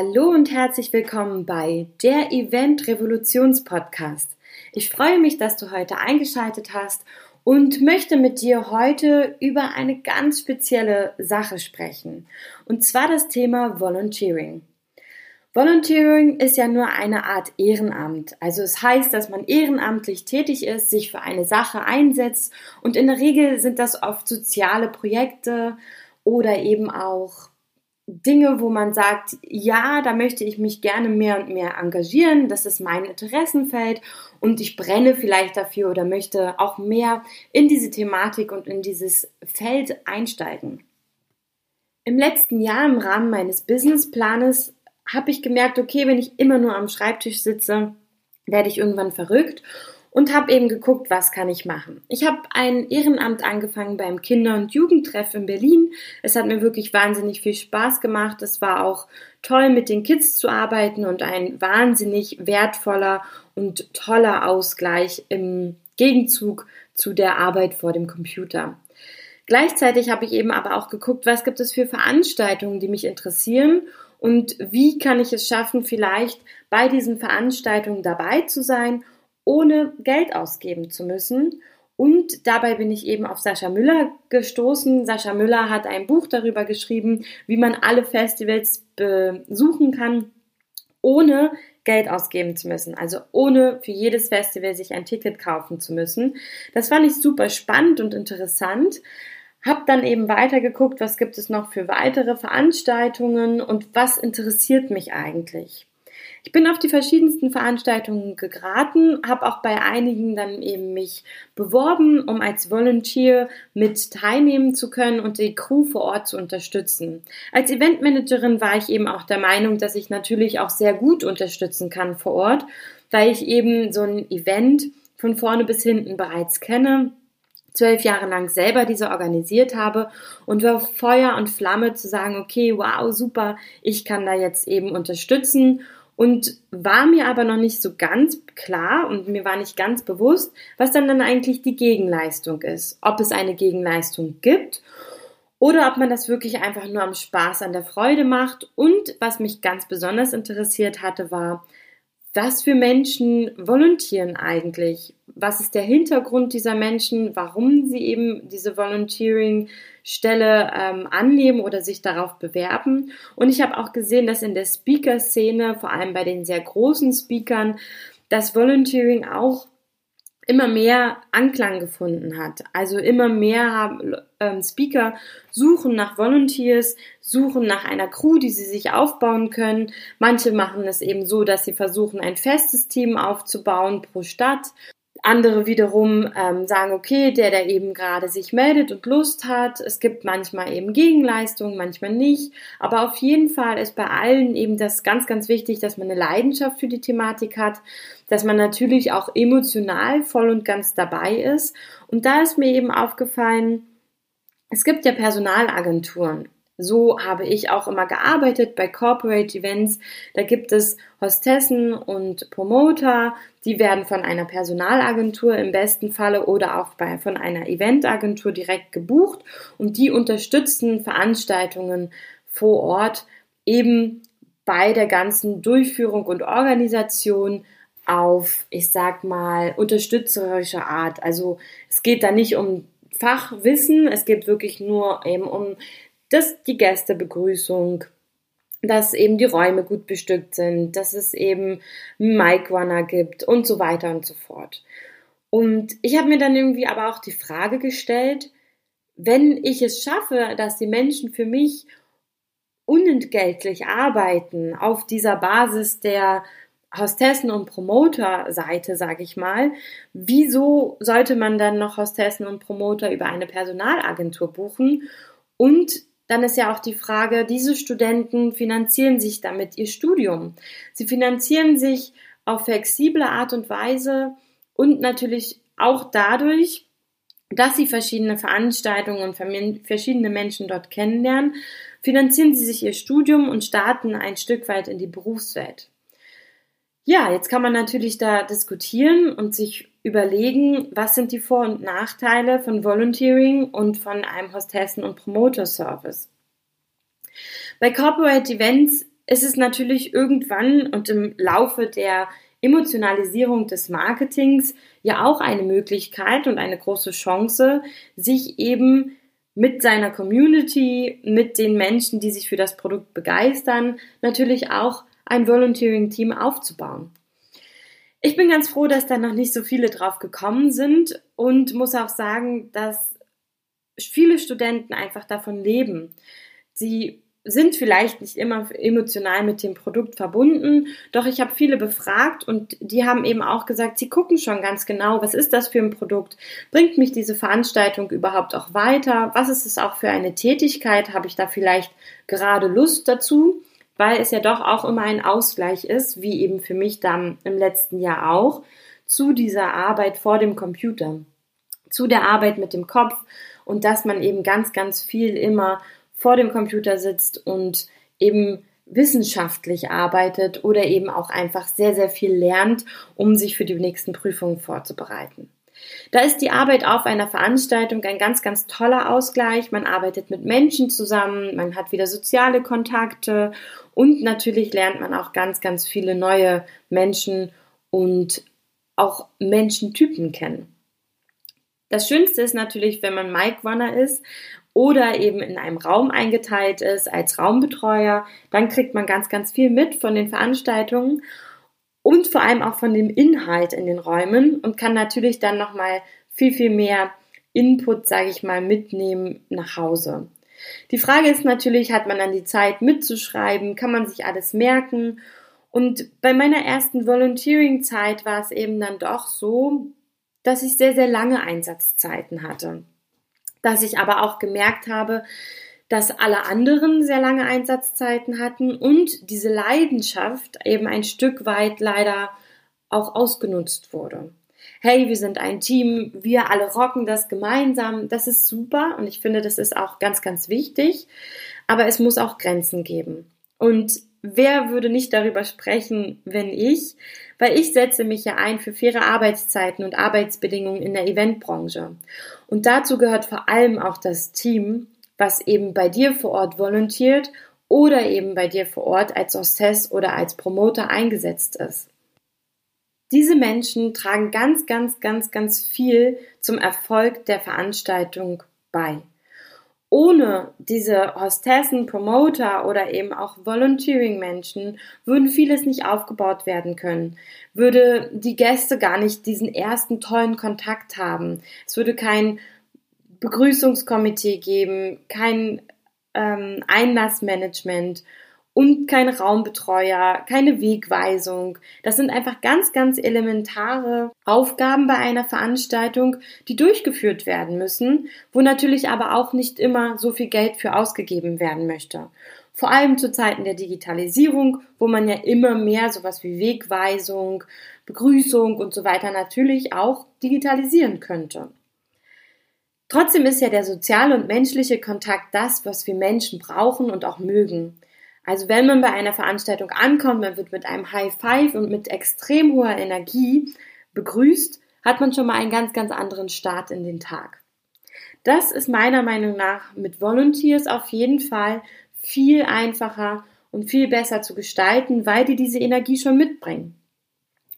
Hallo und herzlich willkommen bei der Event Revolutions Podcast. Ich freue mich, dass du heute eingeschaltet hast und möchte mit dir heute über eine ganz spezielle Sache sprechen. Und zwar das Thema Volunteering. Volunteering ist ja nur eine Art Ehrenamt. Also es heißt, dass man ehrenamtlich tätig ist, sich für eine Sache einsetzt und in der Regel sind das oft soziale Projekte oder eben auch Dinge, wo man sagt, ja, da möchte ich mich gerne mehr und mehr engagieren, das ist mein Interessenfeld und ich brenne vielleicht dafür oder möchte auch mehr in diese Thematik und in dieses Feld einsteigen. Im letzten Jahr im Rahmen meines Businessplanes habe ich gemerkt, okay, wenn ich immer nur am Schreibtisch sitze, werde ich irgendwann verrückt und habe eben geguckt, was kann ich machen. Ich habe ein Ehrenamt angefangen beim Kinder- und Jugendtreff in Berlin. Es hat mir wirklich wahnsinnig viel Spaß gemacht. Es war auch toll, mit den Kids zu arbeiten und ein wahnsinnig wertvoller und toller Ausgleich im Gegenzug zu der Arbeit vor dem Computer. Gleichzeitig habe ich eben aber auch geguckt, was gibt es für Veranstaltungen, die mich interessieren und wie kann ich es schaffen, vielleicht bei diesen Veranstaltungen dabei zu sein ohne Geld ausgeben zu müssen. Und dabei bin ich eben auf Sascha Müller gestoßen. Sascha Müller hat ein Buch darüber geschrieben, wie man alle Festivals besuchen kann, ohne Geld ausgeben zu müssen. Also ohne für jedes Festival sich ein Ticket kaufen zu müssen. Das fand ich super spannend und interessant. Hab dann eben weitergeguckt, was gibt es noch für weitere Veranstaltungen und was interessiert mich eigentlich. Ich bin auf die verschiedensten Veranstaltungen geraten, habe auch bei einigen dann eben mich beworben, um als Volunteer mit teilnehmen zu können und die Crew vor Ort zu unterstützen. Als Eventmanagerin war ich eben auch der Meinung, dass ich natürlich auch sehr gut unterstützen kann vor Ort, weil ich eben so ein Event von vorne bis hinten bereits kenne zwölf Jahre lang selber diese organisiert habe und war Feuer und Flamme zu sagen, okay, wow, super, ich kann da jetzt eben unterstützen und war mir aber noch nicht so ganz klar und mir war nicht ganz bewusst, was dann dann eigentlich die Gegenleistung ist. Ob es eine Gegenleistung gibt oder ob man das wirklich einfach nur am Spaß, an der Freude macht. Und was mich ganz besonders interessiert hatte, war, was für Menschen volontieren eigentlich? Was ist der Hintergrund dieser Menschen? Warum sie eben diese Volunteering-Stelle ähm, annehmen oder sich darauf bewerben? Und ich habe auch gesehen, dass in der Speaker-Szene, vor allem bei den sehr großen Speakern, das Volunteering auch immer mehr Anklang gefunden hat. Also immer mehr haben, ähm, Speaker suchen nach Volunteers, suchen nach einer Crew, die sie sich aufbauen können. Manche machen es eben so, dass sie versuchen, ein festes Team aufzubauen pro Stadt andere wiederum ähm, sagen, okay, der, der eben gerade sich meldet und Lust hat. Es gibt manchmal eben Gegenleistungen, manchmal nicht. Aber auf jeden Fall ist bei allen eben das ganz, ganz wichtig, dass man eine Leidenschaft für die Thematik hat, dass man natürlich auch emotional voll und ganz dabei ist. Und da ist mir eben aufgefallen, es gibt ja Personalagenturen. So habe ich auch immer gearbeitet bei Corporate Events. Da gibt es Hostessen und Promoter, die werden von einer Personalagentur im besten Falle oder auch bei, von einer Eventagentur direkt gebucht und die unterstützen Veranstaltungen vor Ort eben bei der ganzen Durchführung und Organisation auf, ich sag mal, unterstützerische Art. Also es geht da nicht um Fachwissen, es geht wirklich nur eben um dass die Gästebegrüßung, dass eben die Räume gut bestückt sind, dass es eben Mic Runner gibt und so weiter und so fort. Und ich habe mir dann irgendwie aber auch die Frage gestellt, wenn ich es schaffe, dass die Menschen für mich unentgeltlich arbeiten auf dieser Basis der Hostessen- und Promoter-Seite, sage ich mal, wieso sollte man dann noch Hostessen und Promoter über eine Personalagentur buchen? Und dann ist ja auch die Frage, diese Studenten finanzieren sich damit ihr Studium. Sie finanzieren sich auf flexible Art und Weise und natürlich auch dadurch, dass sie verschiedene Veranstaltungen und verschiedene Menschen dort kennenlernen, finanzieren sie sich ihr Studium und starten ein Stück weit in die Berufswelt. Ja, jetzt kann man natürlich da diskutieren und sich überlegen, was sind die Vor- und Nachteile von Volunteering und von einem Hostessen- und Promoter-Service. Bei Corporate Events ist es natürlich irgendwann und im Laufe der Emotionalisierung des Marketings ja auch eine Möglichkeit und eine große Chance, sich eben mit seiner Community, mit den Menschen, die sich für das Produkt begeistern, natürlich auch ein Volunteering-Team aufzubauen. Ich bin ganz froh, dass da noch nicht so viele drauf gekommen sind und muss auch sagen, dass viele Studenten einfach davon leben. Sie sind vielleicht nicht immer emotional mit dem Produkt verbunden, doch ich habe viele befragt und die haben eben auch gesagt, sie gucken schon ganz genau, was ist das für ein Produkt? Bringt mich diese Veranstaltung überhaupt auch weiter? Was ist es auch für eine Tätigkeit? Habe ich da vielleicht gerade Lust dazu? Weil es ja doch auch immer ein Ausgleich ist, wie eben für mich dann im letzten Jahr auch, zu dieser Arbeit vor dem Computer, zu der Arbeit mit dem Kopf und dass man eben ganz, ganz viel immer vor dem Computer sitzt und eben wissenschaftlich arbeitet oder eben auch einfach sehr, sehr viel lernt, um sich für die nächsten Prüfungen vorzubereiten. Da ist die Arbeit auf einer Veranstaltung ein ganz, ganz toller Ausgleich. Man arbeitet mit Menschen zusammen, man hat wieder soziale Kontakte und natürlich lernt man auch ganz, ganz viele neue Menschen und auch Menschentypen kennen. Das Schönste ist natürlich, wenn man Mike Runner ist oder eben in einem Raum eingeteilt ist als Raumbetreuer, dann kriegt man ganz, ganz viel mit von den Veranstaltungen und vor allem auch von dem Inhalt in den Räumen und kann natürlich dann nochmal viel, viel mehr Input, sage ich mal, mitnehmen nach Hause. Die Frage ist natürlich, hat man dann die Zeit mitzuschreiben? Kann man sich alles merken? Und bei meiner ersten Volunteering-Zeit war es eben dann doch so, dass ich sehr, sehr lange Einsatzzeiten hatte dass ich aber auch gemerkt habe, dass alle anderen sehr lange Einsatzzeiten hatten und diese Leidenschaft eben ein Stück weit leider auch ausgenutzt wurde. Hey, wir sind ein Team, wir alle rocken das gemeinsam, das ist super und ich finde, das ist auch ganz, ganz wichtig, aber es muss auch Grenzen geben. Und wer würde nicht darüber sprechen, wenn ich? Weil ich setze mich ja ein für faire Arbeitszeiten und Arbeitsbedingungen in der Eventbranche. Und dazu gehört vor allem auch das Team, was eben bei dir vor Ort volontiert oder eben bei dir vor Ort als Hostess oder als Promoter eingesetzt ist. Diese Menschen tragen ganz, ganz, ganz, ganz viel zum Erfolg der Veranstaltung bei ohne diese Hostessen, Promoter oder eben auch Volunteering-Menschen würden vieles nicht aufgebaut werden können, würde die Gäste gar nicht diesen ersten tollen Kontakt haben. Es würde kein Begrüßungskomitee geben, kein ähm, Einlassmanagement und kein Raumbetreuer, keine Wegweisung. Das sind einfach ganz, ganz elementare Aufgaben bei einer Veranstaltung, die durchgeführt werden müssen, wo natürlich aber auch nicht immer so viel Geld für ausgegeben werden möchte. Vor allem zu Zeiten der Digitalisierung, wo man ja immer mehr sowas wie Wegweisung, Begrüßung und so weiter natürlich auch digitalisieren könnte. Trotzdem ist ja der soziale und menschliche Kontakt das, was wir Menschen brauchen und auch mögen. Also wenn man bei einer Veranstaltung ankommt, man wird mit einem High Five und mit extrem hoher Energie begrüßt, hat man schon mal einen ganz, ganz anderen Start in den Tag. Das ist meiner Meinung nach mit Volunteers auf jeden Fall viel einfacher und viel besser zu gestalten, weil die diese Energie schon mitbringen.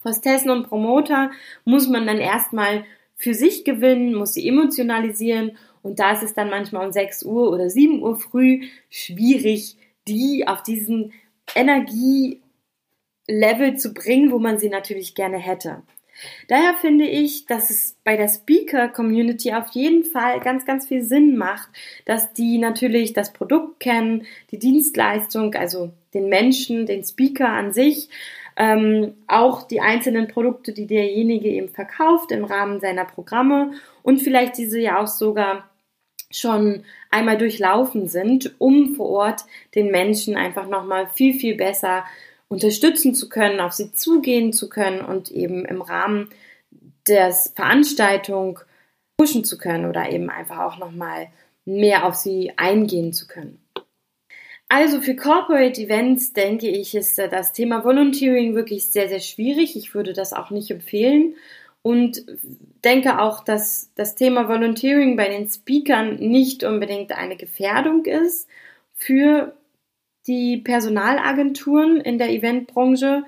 Hostessen und Promoter muss man dann erstmal für sich gewinnen, muss sie emotionalisieren und da ist es dann manchmal um 6 Uhr oder 7 Uhr früh schwierig, die auf diesen Energielevel zu bringen, wo man sie natürlich gerne hätte. Daher finde ich, dass es bei der Speaker-Community auf jeden Fall ganz, ganz viel Sinn macht, dass die natürlich das Produkt kennen, die Dienstleistung, also den Menschen, den Speaker an sich, ähm, auch die einzelnen Produkte, die derjenige eben verkauft im Rahmen seiner Programme und vielleicht diese ja auch sogar schon einmal durchlaufen sind, um vor Ort den Menschen einfach nochmal viel, viel besser unterstützen zu können, auf sie zugehen zu können und eben im Rahmen der Veranstaltung pushen zu können oder eben einfach auch nochmal mehr auf sie eingehen zu können. Also für Corporate Events denke ich, ist das Thema Volunteering wirklich sehr, sehr schwierig. Ich würde das auch nicht empfehlen. Und denke auch, dass das Thema Volunteering bei den Speakern nicht unbedingt eine Gefährdung ist für die Personalagenturen in der Eventbranche,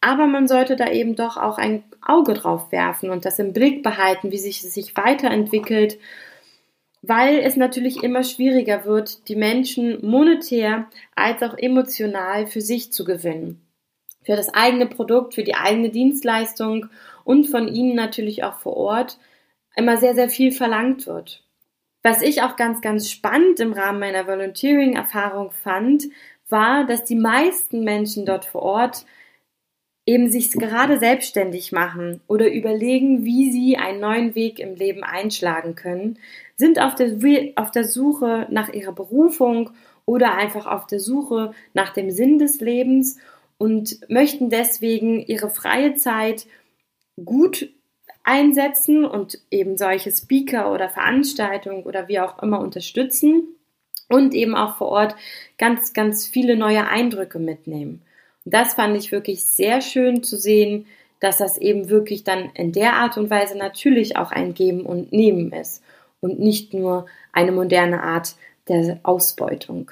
aber man sollte da eben doch auch ein Auge drauf werfen und das im Blick behalten, wie sich es sich weiterentwickelt, weil es natürlich immer schwieriger wird, die Menschen monetär als auch emotional für sich zu gewinnen. Für das eigene Produkt, für die eigene Dienstleistung und von ihnen natürlich auch vor Ort immer sehr, sehr viel verlangt wird. Was ich auch ganz, ganz spannend im Rahmen meiner Volunteering-Erfahrung fand, war, dass die meisten Menschen dort vor Ort eben sich gerade selbstständig machen oder überlegen, wie sie einen neuen Weg im Leben einschlagen können, sind auf der, auf der Suche nach ihrer Berufung oder einfach auf der Suche nach dem Sinn des Lebens und möchten deswegen ihre freie Zeit gut einsetzen und eben solche Speaker oder Veranstaltungen oder wie auch immer unterstützen und eben auch vor Ort ganz, ganz viele neue Eindrücke mitnehmen. Das fand ich wirklich sehr schön zu sehen, dass das eben wirklich dann in der Art und Weise natürlich auch ein Geben und Nehmen ist und nicht nur eine moderne Art der Ausbeutung.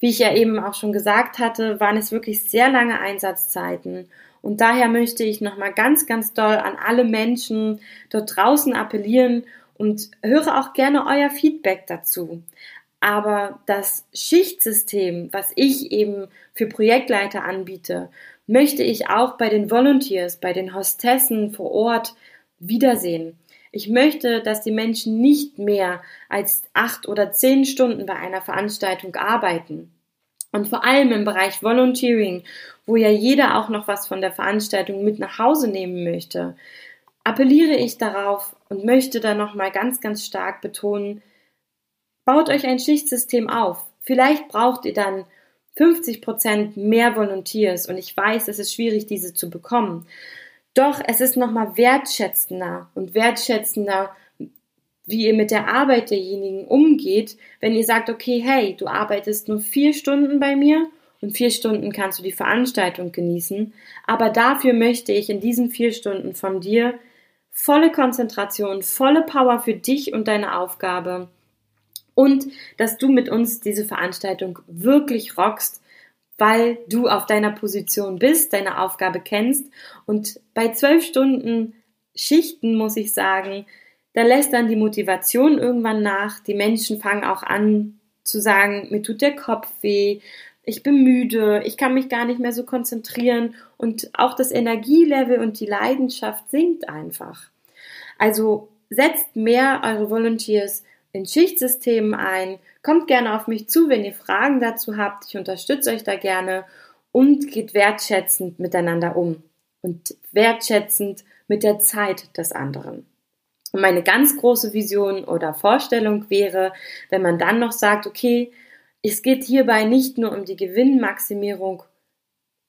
Wie ich ja eben auch schon gesagt hatte, waren es wirklich sehr lange Einsatzzeiten und daher möchte ich nochmal ganz, ganz doll an alle Menschen dort draußen appellieren und höre auch gerne euer Feedback dazu. Aber das Schichtsystem, was ich eben für Projektleiter anbiete, möchte ich auch bei den Volunteers, bei den Hostessen vor Ort wiedersehen. Ich möchte, dass die Menschen nicht mehr als acht oder zehn Stunden bei einer Veranstaltung arbeiten. Und vor allem im Bereich Volunteering, wo ja jeder auch noch was von der Veranstaltung mit nach Hause nehmen möchte, appelliere ich darauf und möchte da nochmal ganz, ganz stark betonen, Baut euch ein Schichtsystem auf. Vielleicht braucht ihr dann 50 Prozent mehr Volunteers und ich weiß, es ist schwierig, diese zu bekommen. Doch es ist nochmal wertschätzender und wertschätzender, wie ihr mit der Arbeit derjenigen umgeht, wenn ihr sagt, okay, hey, du arbeitest nur vier Stunden bei mir und vier Stunden kannst du die Veranstaltung genießen, aber dafür möchte ich in diesen vier Stunden von dir volle Konzentration, volle Power für dich und deine Aufgabe und dass du mit uns diese Veranstaltung wirklich rockst, weil du auf deiner Position bist, deine Aufgabe kennst und bei zwölf Stunden Schichten muss ich sagen, da lässt dann die Motivation irgendwann nach. Die Menschen fangen auch an zu sagen, mir tut der Kopf weh, ich bin müde, ich kann mich gar nicht mehr so konzentrieren und auch das Energielevel und die Leidenschaft sinkt einfach. Also setzt mehr eure Volunteers in Schichtsystemen ein. Kommt gerne auf mich zu, wenn ihr Fragen dazu habt. Ich unterstütze euch da gerne und geht wertschätzend miteinander um und wertschätzend mit der Zeit des anderen. Und meine ganz große Vision oder Vorstellung wäre, wenn man dann noch sagt, okay, es geht hierbei nicht nur um die Gewinnmaximierung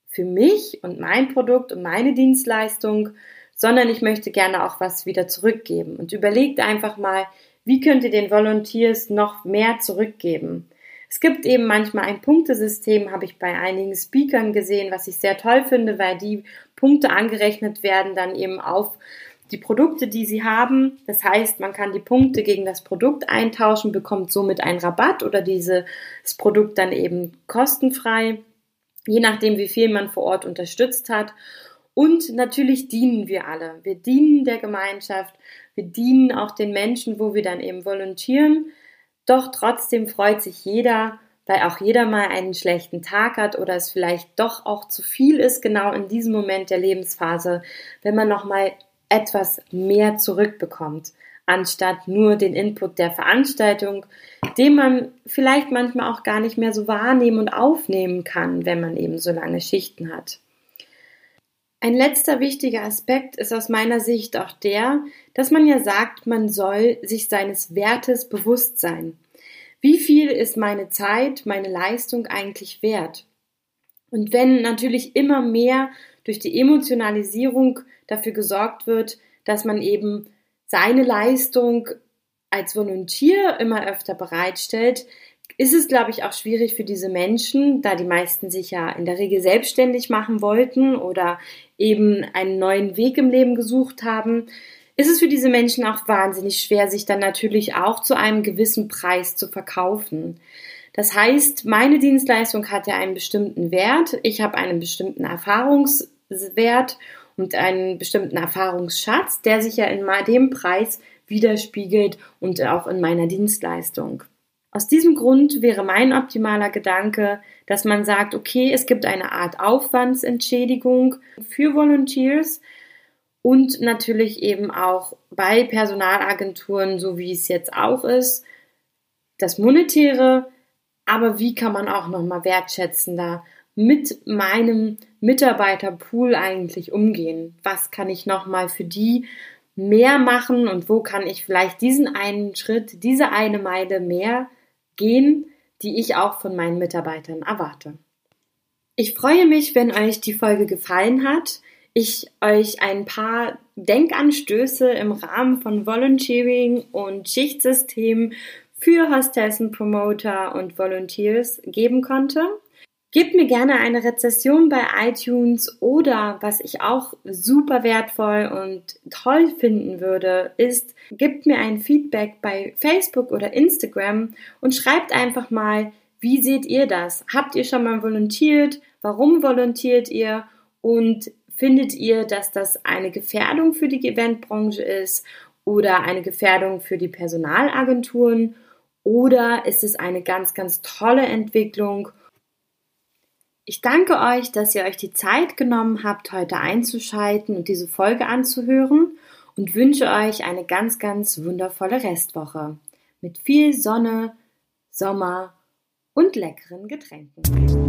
für mich und mein Produkt und meine Dienstleistung, sondern ich möchte gerne auch was wieder zurückgeben. Und überlegt einfach mal, wie könnt ihr den Volunteers noch mehr zurückgeben? Es gibt eben manchmal ein Punktesystem, habe ich bei einigen Speakern gesehen, was ich sehr toll finde, weil die Punkte angerechnet werden dann eben auf die Produkte, die sie haben. Das heißt, man kann die Punkte gegen das Produkt eintauschen, bekommt somit einen Rabatt oder dieses Produkt dann eben kostenfrei, je nachdem, wie viel man vor Ort unterstützt hat. Und natürlich dienen wir alle. Wir dienen der Gemeinschaft, wir dienen auch den Menschen, wo wir dann eben volontieren. Doch trotzdem freut sich jeder, weil auch jeder mal einen schlechten Tag hat oder es vielleicht doch auch zu viel ist, genau in diesem Moment der Lebensphase, wenn man nochmal etwas mehr zurückbekommt, anstatt nur den Input der Veranstaltung, den man vielleicht manchmal auch gar nicht mehr so wahrnehmen und aufnehmen kann, wenn man eben so lange Schichten hat. Ein letzter wichtiger Aspekt ist aus meiner Sicht auch der, dass man ja sagt, man soll sich seines Wertes bewusst sein. Wie viel ist meine Zeit, meine Leistung eigentlich wert? Und wenn natürlich immer mehr durch die Emotionalisierung dafür gesorgt wird, dass man eben seine Leistung als Volontier immer öfter bereitstellt, ist es, glaube ich, auch schwierig für diese Menschen, da die meisten sich ja in der Regel selbstständig machen wollten oder eben einen neuen Weg im Leben gesucht haben, ist es für diese Menschen auch wahnsinnig schwer, sich dann natürlich auch zu einem gewissen Preis zu verkaufen. Das heißt, meine Dienstleistung hat ja einen bestimmten Wert. Ich habe einen bestimmten Erfahrungswert und einen bestimmten Erfahrungsschatz, der sich ja in dem Preis widerspiegelt und auch in meiner Dienstleistung. Aus diesem Grund wäre mein optimaler Gedanke, dass man sagt, okay, es gibt eine Art Aufwandsentschädigung für Volunteers und natürlich eben auch bei Personalagenturen, so wie es jetzt auch ist, das Monetäre, aber wie kann man auch nochmal wertschätzender mit meinem Mitarbeiterpool eigentlich umgehen? Was kann ich nochmal für die mehr machen und wo kann ich vielleicht diesen einen Schritt, diese eine Meile mehr gehen, die ich auch von meinen Mitarbeitern erwarte. Ich freue mich, wenn euch die Folge gefallen hat. Ich euch ein paar Denkanstöße im Rahmen von Volunteering und Schichtsystem für Hostessen, Promoter und Volunteers geben konnte. Gebt mir gerne eine Rezession bei iTunes oder was ich auch super wertvoll und toll finden würde, ist, gebt mir ein Feedback bei Facebook oder Instagram und schreibt einfach mal, wie seht ihr das? Habt ihr schon mal volontiert? Warum volontiert ihr? Und findet ihr, dass das eine Gefährdung für die Eventbranche ist oder eine Gefährdung für die Personalagenturen? Oder ist es eine ganz, ganz tolle Entwicklung? Ich danke euch, dass ihr euch die Zeit genommen habt, heute einzuschalten und diese Folge anzuhören und wünsche euch eine ganz, ganz wundervolle Restwoche mit viel Sonne, Sommer und leckeren Getränken.